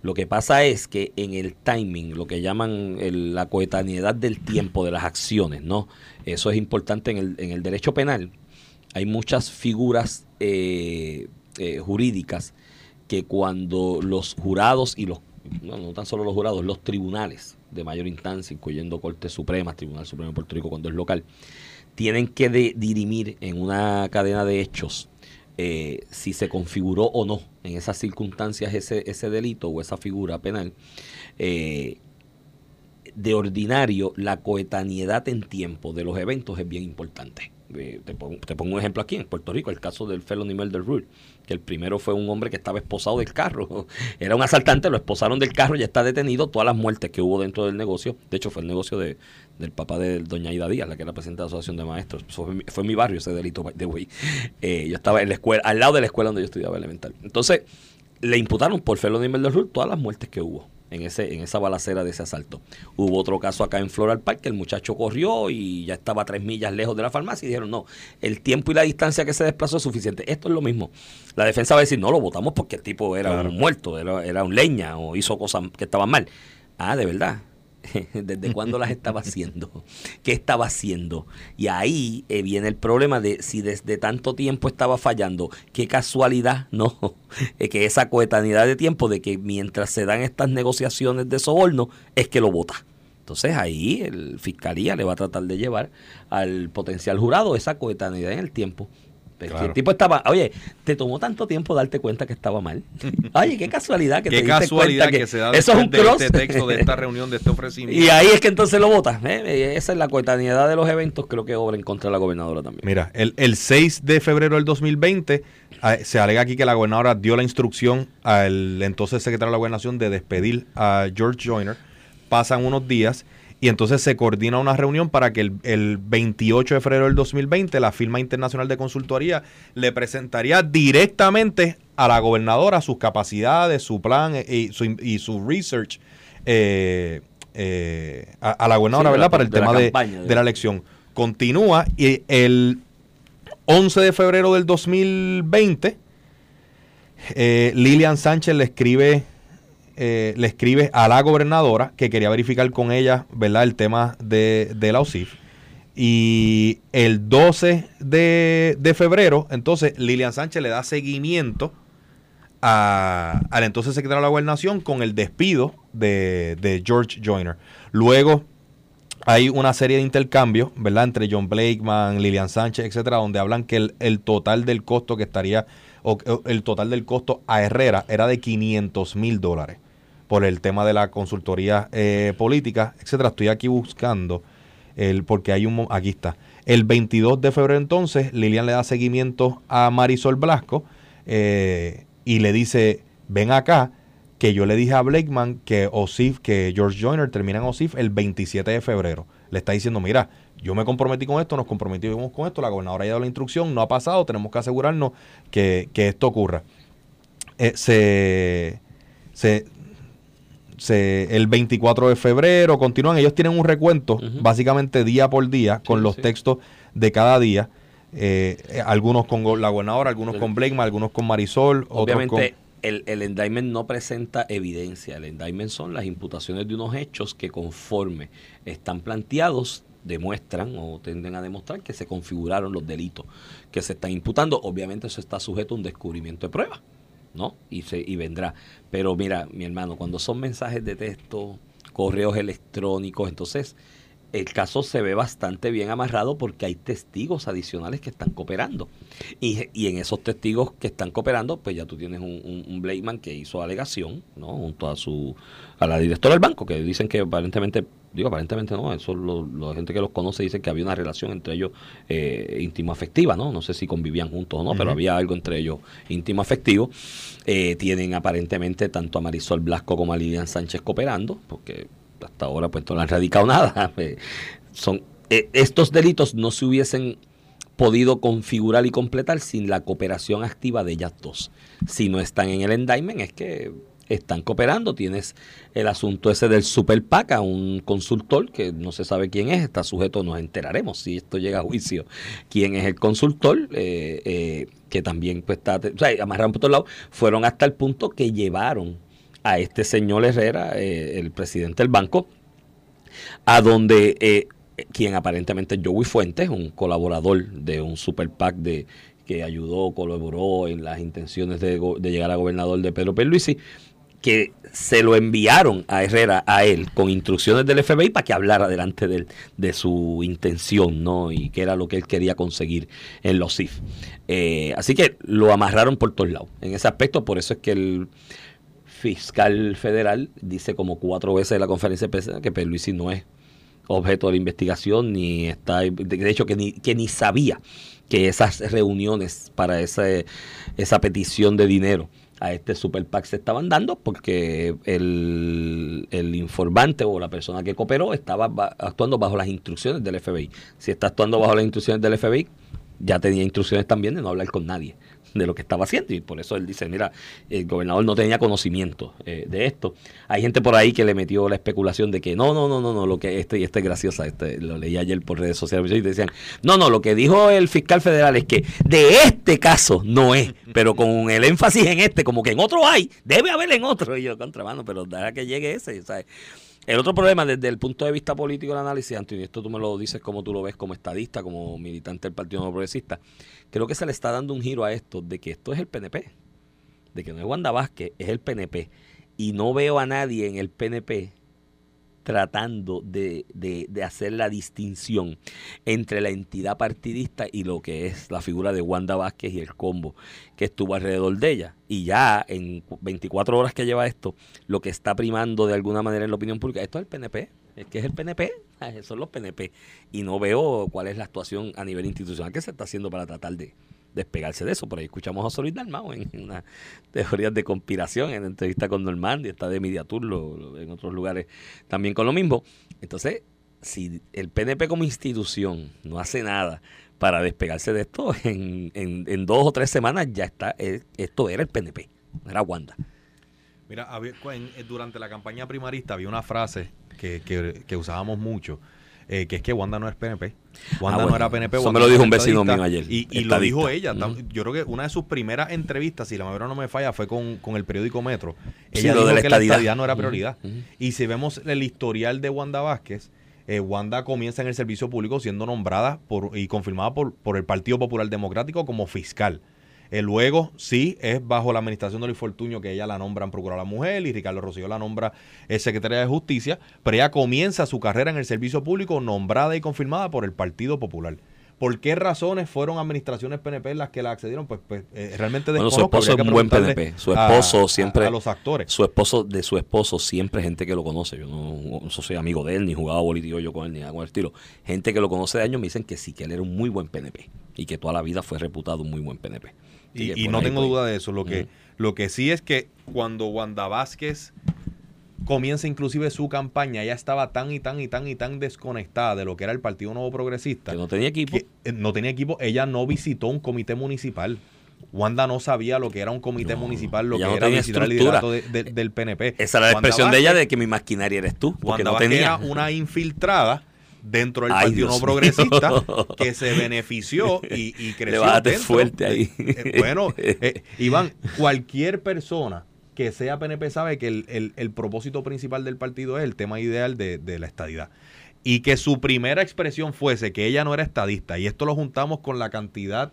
C: Lo que pasa es que en el timing, lo que llaman la coetaneidad del tiempo de las acciones, ¿no? Eso es importante en el, en el derecho penal. Hay muchas figuras eh, eh, jurídicas que cuando los jurados y los, no, no tan solo los jurados, los tribunales de mayor instancia, incluyendo Corte Suprema, Tribunal Supremo de Puerto Rico cuando es local, tienen que dirimir en una cadena de hechos eh, si se configuró o no en esas circunstancias ese, ese delito o esa figura penal. eh, de ordinario, la coetaneidad en tiempo de los eventos es bien importante. Te, pongo, un ejemplo aquí en Puerto Rico, el caso del felony murder rule, que el primero fue un hombre que estaba esposado del carro. Era un asaltante, lo esposaron del carro, ya está detenido. Todas las muertes que hubo dentro del negocio, de hecho fue el negocio de, del papá de doña Ida Díaz, la que era presidenta de la Asociación de Maestros. Fue, mi- barrio ese delito, the way. Eh, yo estaba en la escuela, al lado de la escuela donde yo estudiaba elemental. Entonces, le imputaron por felony murder rule todas las muertes que hubo en, ese, en esa balacera de ese asalto. Hubo otro caso acá en Floral Park, que el muchacho corrió y ya estaba a tres millas lejos de la farmacia y dijeron, no, el tiempo y la distancia que se desplazó es suficiente. Esto es lo mismo. La defensa va a decir, no, lo votamos porque el tipo era un muerto, era, era un leña o hizo cosas que estaban mal. Ah, de verdad. ¿Desde cuándo las estaba haciendo? ¿Qué estaba haciendo? Y ahí eh, viene el problema de si desde tanto tiempo estaba fallando. Qué casualidad, no. Es que esa coetanidad de tiempo de que mientras se dan estas negociaciones de soborno es que lo vota. Entonces ahí el fiscalía le va a tratar de llevar al potencial jurado esa coetanidad en el tiempo. Si el tipo estaba, oye, te tomó tanto tiempo darte cuenta que estaba mal. Oye, qué casualidad que
D: Qué
C: te
D: casualidad
C: cuenta
D: que, se da
C: eso es un
D: de
C: cross.
D: este texto, de esta reunión, de este ofrecimiento.
C: Y ahí es que entonces lo votas. ¿eh? Esa es la coetaneidad de los eventos, creo que obra en contra de la gobernadora también.
D: Mira, el, el 6 de febrero del 2020 ah, se alega aquí que la gobernadora dio la instrucción al entonces secretario de la gobernación de despedir a George Joyner. Pasan unos días y entonces se coordina una reunión para que el, el 28 de febrero del 2020 la firma internacional de consultoría le presentaría directamente a la gobernadora sus capacidades, su plan eh, y su, y su research eh, eh, a, a la gobernadora,
C: Sí, de la-
D: ¿verdad? Para el
C: de
D: tema de,
C: campaña, de-
D: de la elección. Continúa y el 11 de febrero del 2020 eh, Lilian Sánchez le escribe eh, le escribe a la gobernadora que quería verificar con ella, ¿verdad? El tema de, de la OSIF. Y el 12 de, de febrero, entonces Lilian Sánchez le da seguimiento a- al entonces secretario de la gobernación con el despido de, de George Joyner. Luego hay una serie de intercambios, ¿verdad? Entre John Blakeman, Lilian Sánchez, etcétera, donde hablan que el, el total del costo que estaría, o, el total del costo a Herrera era de 500 mil dólares por el tema de la consultoría eh, política, etcétera. Estoy aquí buscando el, porque hay un, aquí está. El 22 de febrero entonces, Lilian le da seguimiento a Marisol Blasco eh, y le dice, ven acá, que yo le dije a Blakeman que Osif, que George Joyner termina en Osif el 27 de febrero. Le está diciendo, mira, yo me comprometí con esto, nos comprometimos con esto, la gobernadora ha dado la instrucción, no ha pasado, tenemos que asegurarnos que, que esto ocurra. Eh, se, se, se- el 24 de febrero continúan, ellos tienen un recuento básicamente día por día con los
C: sí.
D: textos de cada día. eh, eh, algunos con la gobernadora, algunos con Blakeman, algunos con Marisol,
C: Obviamente,
D: otros
C: el, el indictment no presenta evidencia. El indictment son las imputaciones de unos hechos que conforme están planteados demuestran o tienden a demostrar que se configuraron los delitos que se están imputando. Obviamente eso está sujeto a un descubrimiento de pruebas, ¿no? Y, se, y vendrá. Pero mira, mi hermano, cuando son mensajes de texto, correos electrónicos, entonces el caso se ve bastante bien amarrado porque hay testigos adicionales que están cooperando. Y, y en esos testigos que están cooperando, pues ya tú tienes un, un, un que hizo alegación, ¿no? Junto a su a la directora del banco, que dicen que aparentemente, digo aparentemente no, eso lo, lo- la gente que los conoce dice que había una relación entre ellos eh, íntimo-afectiva, ¿no? No sé si convivían juntos o no, pero había algo entre ellos íntimo-afectivo. Eh, tienen aparentemente tanto a Marisol Blasco como a Lilian Sánchez cooperando, porque hasta ahora pues no le han radicado nada. Eh, son, eh, estos delitos no se hubiesen podido configurar y completar sin la cooperación activa de ellas dos. Si no están en el indictment es que están cooperando. Tienes el asunto ese del Super PAC, a un consultor que no se sabe quién es, está sujeto, nos enteraremos si esto llega a juicio, quién es el consultor, eh, eh, que también pues está, o sea, amarraron por todos lados, fueron hasta el punto que llevaron a este señor Herrera, eh, el presidente del banco, a donde quien aparentemente es Joey Fuentes, un colaborador de un super PAC de, que ayudó, colaboró en las intenciones de, llegar a gobernador de Pedro Pierluisi, que se lo enviaron a Herrera, a él, con instrucciones del FBI para que hablara delante de, de su intención, ¿no? Y qué era lo que él quería conseguir en los CIF. Eh, así que lo amarraron por todos lados. En ese aspecto, por eso es que el fiscal federal dice como cuatro veces en la conferencia de prensa que Pierluisi no es objeto de la investigación ni está de hecho que ni que ni sabía que esas reuniones para ese, esa petición de dinero a este super PAC se estaban dando porque el, el informante o la persona que cooperó estaba ba- actuando bajo las instrucciones del FBI. Si está actuando bajo las instrucciones del FBI, ya tenía instrucciones también de no hablar con nadie. de lo que estaba haciendo y por eso él dice, mira, el gobernador no tenía conocimiento eh, de esto. Hay gente por ahí que le metió la especulación de que no, no, no, no, no, lo que este y este es graciosa, este lo leí ayer por redes sociales y decían, no, no, lo que dijo el fiscal federal es que de este caso no es, pero con el énfasis en este, como que en otro hay, debe haber en otro y yo contramano, pero deja que llegue ese, ¿sabes? El otro problema desde el punto de vista político del análisis, Antonio, y esto tú me lo dices como tú lo ves como estadista, como militante del Partido No Progresista, creo que se le está dando un giro a esto de que esto es el PNP, de que no es Wanda Vázquez, es el PNP. Y no veo a nadie en el PNP tratando de, de, de, hacer la distinción entre la entidad partidista y lo que es la figura de Wanda Vázquez y el combo que estuvo alrededor de ella. Y ya en 24 horas que lleva esto, lo que está primando de alguna manera en la opinión pública, esto es el PNP, es que es el PNP, son los PNP. Y no veo cuál es la actuación a nivel institucional que se está haciendo para tratar de, despegarse de eso. Por ahí escuchamos a Solís Dalmao en una teoría de conspiración, en entrevista con Normandi, está de Mediatur, lo, en otros lugares también con lo mismo. Entonces, si el PNP como institución no hace nada para despegarse de esto, en, en, dos o tres semanas ya está, esto era el PNP, era Wanda.
D: Mira, había, durante la campaña primarista había una frase que, que usábamos mucho, eh, que es que Wanda no es PNP. Wanda
C: Ah,
D: no era PNP.
C: Eso
D: Wanda
C: me lo dijo un vecino mío ayer,
D: Y, y lo dijo ella. Yo creo que una de sus primeras entrevistas, si la memoria no me falla, fue con, con el periódico Metro. Ella dijo
C: de la
D: que la
C: estadidad.
D: no era prioridad. Y si vemos el historial de Wanda Vázquez, eh, Wanda comienza en el servicio público siendo nombrada por, y confirmada por, por el Partido Popular Democrático como fiscal. Eh, luego, sí, es bajo la administración de Luis Fortuño que ella la nombran Procuradora Mujer y Ricardo Rosselló la nombra eh, Secretaria de Justicia, pero ella comienza su carrera en el servicio público nombrada y confirmada por el Partido Popular. ¿Por qué razones fueron administraciones PNP las que la accedieron? Pues, pues eh, realmente
C: Bueno, su esposo es un buen PNP. Su esposo
D: a-
C: siempre.
D: A, los actores.
C: Su esposo, de su esposo, siempre gente que lo conoce. Yo no, no soy amigo de él, ni jugaba bolillo yo con él, ni nada con el estilo. Gente que lo conoce de años me dicen que sí, que él era un muy buen PNP. Y que toda la vida fue reputado un muy buen PNP.
D: Y, no
C: ahí,
D: tengo
C: pues,
D: duda de eso. Lo que,
C: Ujú.
D: lo que sí es que cuando Wanda Vázquez comienza inclusive su campaña, ella estaba tan y tan y tan y tan desconectada de lo que era el Partido Nuevo Progresista.
C: Que no tenía equipo.
D: que, eh, no tenía equipo. Ella no visitó un comité municipal. Wanda no sabía lo que era un comité
C: No,
D: municipal, lo que
C: no
D: era visitar el liderato de- de- del PNP.
C: Esa era la
D: Wanda
C: expresión de ella de que mi maquinaria eres tú. Porque
D: Wanda
C: no tenía.
D: era una infiltrada dentro del
C: Ay,
D: Partido
C: Dios
D: No Progresista
C: mío.
D: que se benefició y, y creció. dentro
C: fuerte ahí.
D: eh, bueno, eh, Iván, cualquier persona que sea PNP sabe que el, el- el propósito principal del partido es el tema ideal de, de la estadidad. Y que su primera expresión fuese que ella no era estadista. Y esto lo juntamos con la cantidad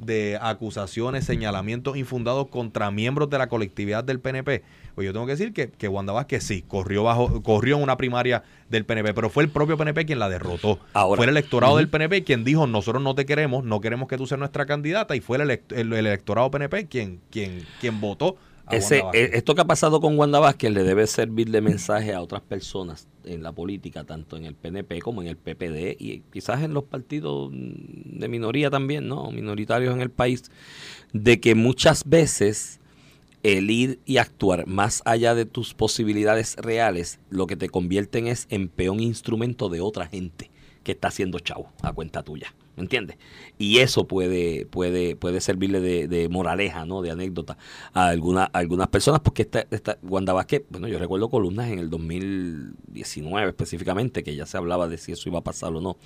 D: de acusaciones, señalamientos infundados contra miembros de la colectividad del PNP. Pues yo tengo que decir que, que Wanda Vázquez sí, corrió bajo, corrió en una primaria del PNP, pero fue el propio PNP quien la derrotó.
C: Ahora.
D: fue el electorado del PNP quien dijo, nosotros no te queremos, no queremos que tú seas nuestra candidata, y fue el, elect- el- el electorado PNP quien, quien, quien votó
C: Ese, eh, esto que ha pasado con Wanda Vázquez le debe servir de mensaje a otras personas en la política, tanto en el PNP como en el PPD y quizás en los partidos de minoría también, ¿no? Minoritarios en el país, de que muchas veces el ir y actuar más allá de tus posibilidades reales, lo que te convierten es en peón instrumento de otra gente que está haciendo chavo a cuenta tuya. ¿Me entiendes? Y eso puede, puede, puede servirle de, de moraleja, ¿no? De anécdota a, alguna, a algunas personas, porque esta, esta Wanda Vázquez, bueno, yo recuerdo columnas en el 2019 específicamente, que ya se hablaba de si eso iba a pasar o no.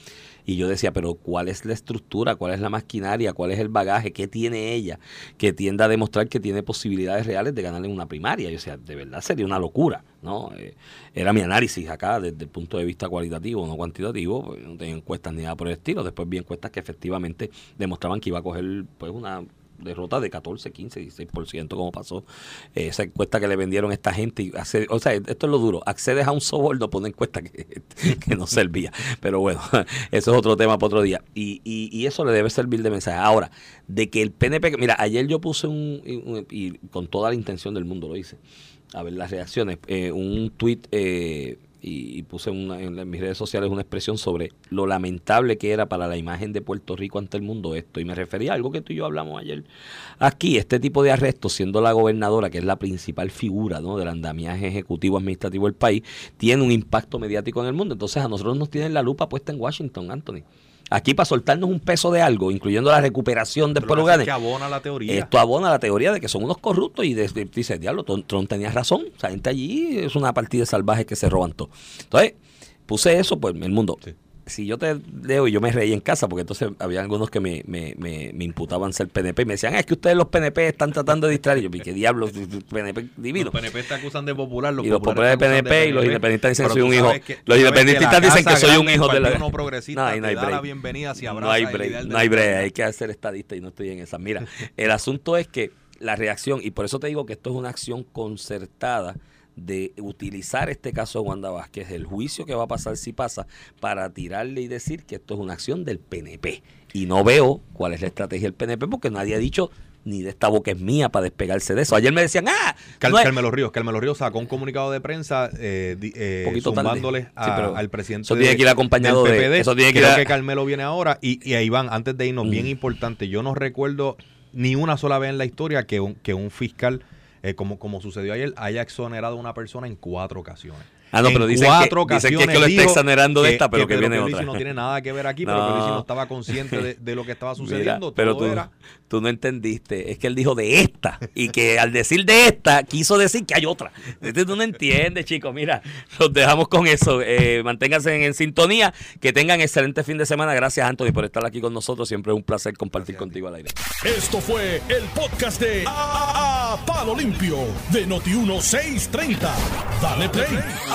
C: Y yo decía, pero ¿cuál es la estructura? ¿Cuál es la maquinaria? ¿Cuál es el bagaje? ¿Qué tiene ella que tienda a demostrar que tiene posibilidades reales de ganar en una primaria? Yo decía, de verdad sería una locura, ¿no? Eh, era mi análisis acá desde el punto de vista cualitativo, no cuantitativo, pues, no tenía encuestas ni nada por el estilo. Después vi encuestas que efectivamente demostraban que iba a coger pues una derrota de 14, 15, 16%, como pasó eh, esa encuesta que le vendieron a esta gente. Y accede- o sea, esto es lo duro. Accedes a un soborno por una encuesta que, que no servía. Pero bueno, eso es otro tema para otro día. Y, y, y eso le debe servir de mensaje. Ahora, de que el PNP, mira, ayer yo puse un, un- y con toda la intención del mundo lo hice, a ver las reacciones, eh, un tweet y, y puse una- en, mis redes sociales una expresión sobre lo lamentable que era para la imagen de Puerto Rico ante el mundo esto. Y me refería a algo que tú y yo hablamos ayer aquí, este tipo de arrestos, siendo la gobernadora, que es la principal figura ¿no? del andamiaje ejecutivo administrativo del país, tiene un impacto mediático en el mundo. Entonces a nosotros nos tienen la lupa puesta en Washington, Anthony. Aquí para soltarnos un peso de algo, incluyendo la recuperación
D: Pero
C: después
D: lo
C: lo
D: que hace
C: ganen.
D: es que abona la teoría.
C: Esto abona la teoría de que son unos corruptos y de- de- dice, diablo, Tron tenía razón. O sea, gente allí es una partida de salvajes que se roban todo. Entonces, puse eso, pues el mundo.
D: Sí.
C: Si yo te leo y yo me reí en casa, porque entonces había algunos que me, me, me, me imputaban ser PNP y me decían, "Ah, es que ustedes los PNP están tratando de distraer. Y yo, ¿qué diablo? PNP divino.
D: Los PNP te acusan de popular, los
C: Y los
D: populares acusan
C: PNP y los independentistas dicen
D: pero
C: soy un hijo.
D: que-
C: Los independentistas
D: que
C: dicen que soy un hijo de la.
D: No progresista
C: No, no hay
D: te da la
C: break.
D: bienvenida si
C: No
D: abraza
C: hay
D: el
C: break,
D: de
C: no hay break, hay que hacer estadista y no estoy en esa. Mira, el asunto es que la reacción, y por eso te digo que esto es una acción concertada de utilizar este caso de Wanda Vázquez, el juicio que va a pasar si pasa, para tirarle y decir que esto es una acción del PNP. Y no veo cuál es la estrategia del PNP porque nadie ha dicho ni de esta boca es mía para despegarse de eso. Ayer me decían, ah,
D: Cal-
C: no
D: Carmelo Ríos, Carmelo Ríos sacó un comunicado de prensa eh, eh,
C: Sí,
D: a-
C: pero
D: al presidente
C: eso tiene que ir acompañado
D: del
C: de-
D: PPD.
C: eso tiene que
D: Creo
C: ir a-
D: que Carmelo viene ahora y, y ahí van, antes de irnos, bien importante, yo no recuerdo ni una sola vez en la historia que un, que un fiscal, eh, como, como sucedió ayer, haya exonerado a una persona en cuatro ocasiones.
C: Ah, no, pero dicen
D: cuatro
C: que, dicen que es que
D: ocasiones
C: lo está exonerando de esta, pero que, viene
D: Pierluisi
C: otra.
D: no tiene nada que ver aquí, pero
C: No.
D: Pierluisi no estaba consciente de, de lo que estaba
C: Mira,
D: sucediendo.
C: pero
D: todo
C: tú,
D: era
C: tú no entendiste. Es que él dijo de esta. Y que al decir de esta, quiso decir que hay otra. Este tú no entiendes, chicos. Mira, los dejamos con eso. Eh, manténganse en, en sintonía. Que tengan excelente fin de semana. Gracias, Anthony, por estar aquí con nosotros. Siempre es un placer compartir contigo al aire.
A: Esto fue el podcast de A, A- Palo Limpio de Noti1630. Dale play